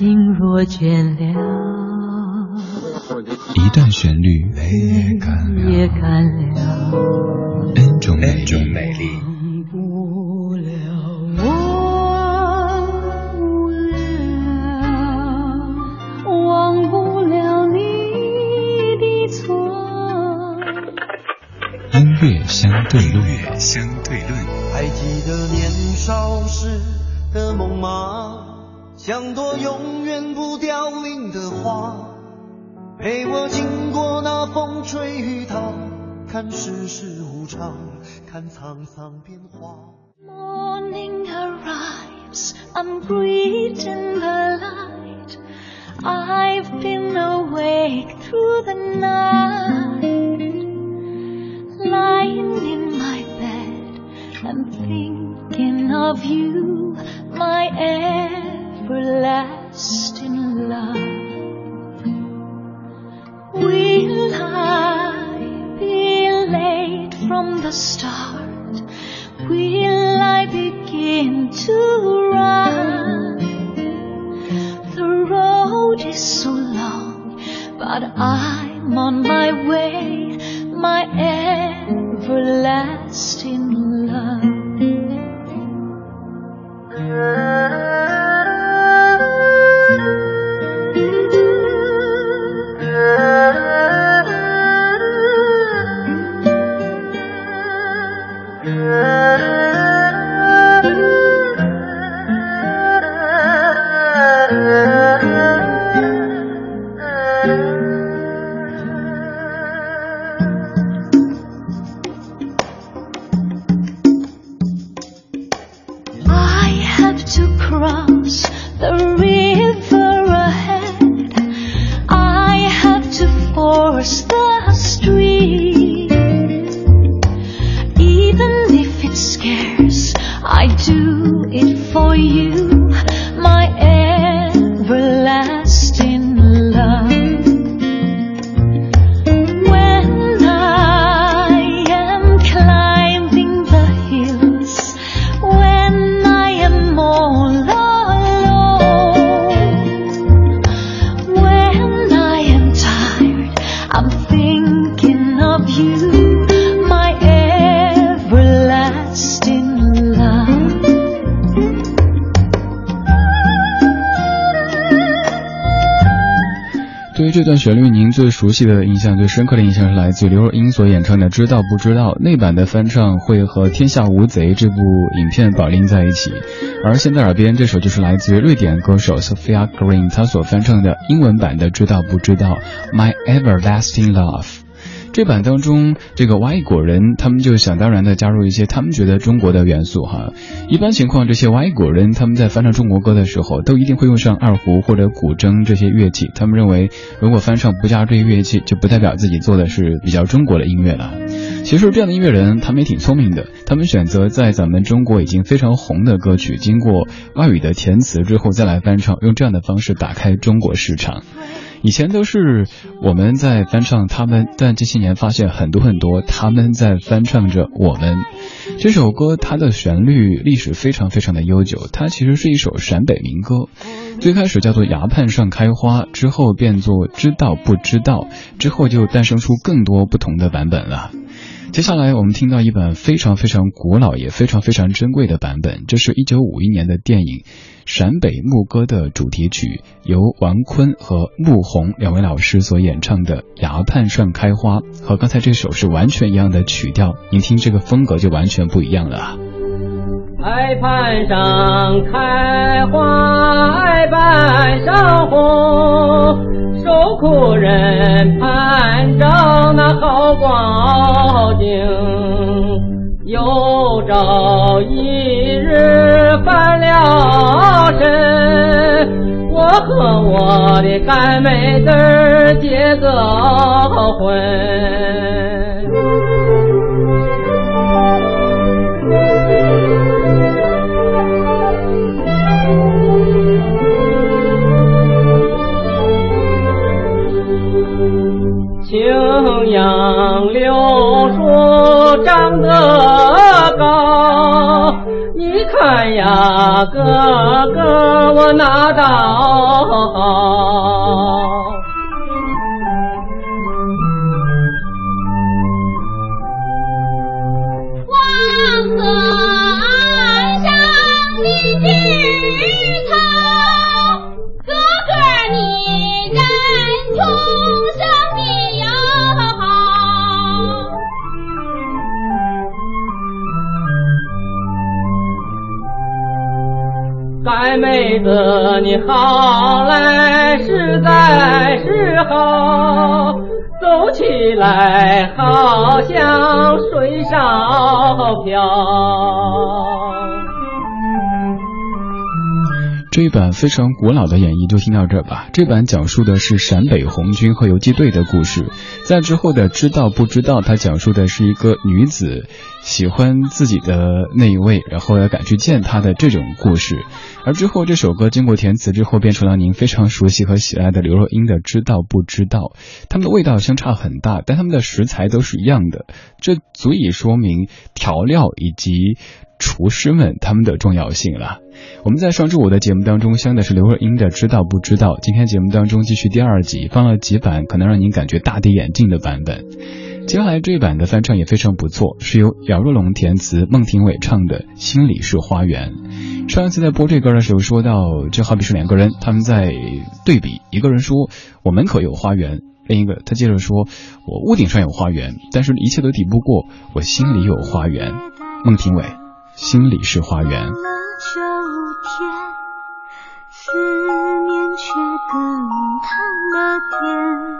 心若倦了，一段旋律，泪也干了，N 种美丽。音乐相对论，相对论。还记得年少时的梦吗？像朵永远不凋零的花，陪我经过那风吹雨打，看世事无常，看沧桑变化。Morning arrives, I'm greeting the light. I've been awake through the night. lying in my bed and thinking of you, my the start? Will I begin to run? The road is so long, but I'm on my way, my everlasting love. across the river ahead. I have to force the 这段旋律，您最熟悉的印象、最深刻的印象是来自刘若英所演唱的《知道不知道》那版的翻唱，会和《天下无贼》这部影片绑定在一起。而现在耳边这首就是来自瑞典歌手 Sophia Green 她所翻唱的英文版的《知道不知道》，My Everlasting Love。这版当中，这个外国人他们就想当然的加入一些他们觉得中国的元素哈。一般情况，这些外国人他们在翻唱中国歌的时候，都一定会用上二胡或者古筝这些乐器。他们认为，如果翻唱不加这些乐器，就不代表自己做的是比较中国的音乐了。其实这样的音乐人他们也挺聪明的，他们选择在咱们中国已经非常红的歌曲，经过外语的填词之后再来翻唱，用这样的方式打开中国市场。以前都是我们在翻唱他们，但这些年发现很多很多他们在翻唱着我们。这首歌它的旋律历史非常非常的悠久，它其实是一首陕北民歌，最开始叫做崖畔上开花，之后变作知道不知道，之后就诞生出更多不同的版本了。接下来我们听到一本非常非常古老也非常非常珍贵的版本，这是一九五一年的电影《陕北牧歌》的主题曲，由王坤和穆红两位老师所演唱的《崖畔上开花》，和刚才这首是完全一样的曲调，您听这个风格就完全不一样了。崖畔上开花，崖畔上红。受苦人盼着那好光景，有朝一日翻了身，我和我的干妹子结个婚。杨柳树长得高，你看呀，哥哥我拿刀。得你好来实在是好，走起来好像水上漂。这一版非常古老的演绎就听到这吧。这版讲述的是陕北红军和游击队的故事，在之后的知道不知道，它讲述的是一个女子喜欢自己的那一位，然后要赶去见他的这种故事。而之后这首歌经过填词之后，变成了您非常熟悉和喜爱的刘若英的《知道不知道》。它们的味道相差很大，但它们的食材都是一样的，这足以说明调料以及厨师们他们的重要性了。我们在上周五的节目当中相的是刘若英的《知道不知道》，今天节目当中继续第二集，放了几版可能让您感觉大跌眼镜的版本。接下来这一版的翻唱也非常不错，是由姚若龙填词，孟庭苇唱的《心里是花园》。上一次在播这歌的时候说到，就好比是两个人他们在对比，一个人说我门口有花园，另一个他接着说我屋顶上有花园，但是一切都抵不过我心里有花园。孟庭苇，心里是花园。秋天，思念却更烫了天。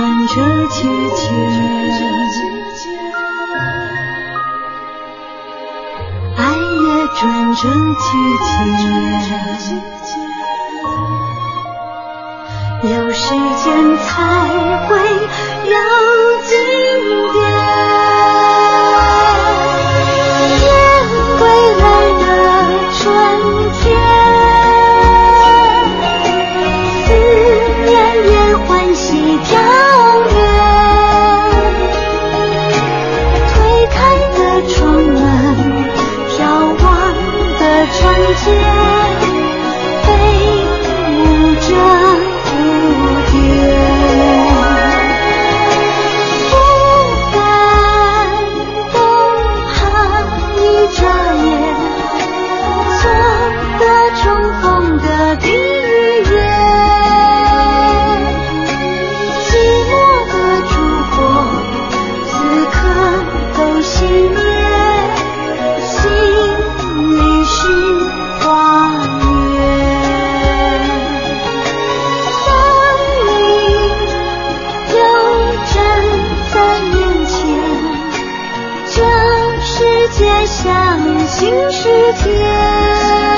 转着季节，爱也转着季节。有时间才会有仙飞。相信是天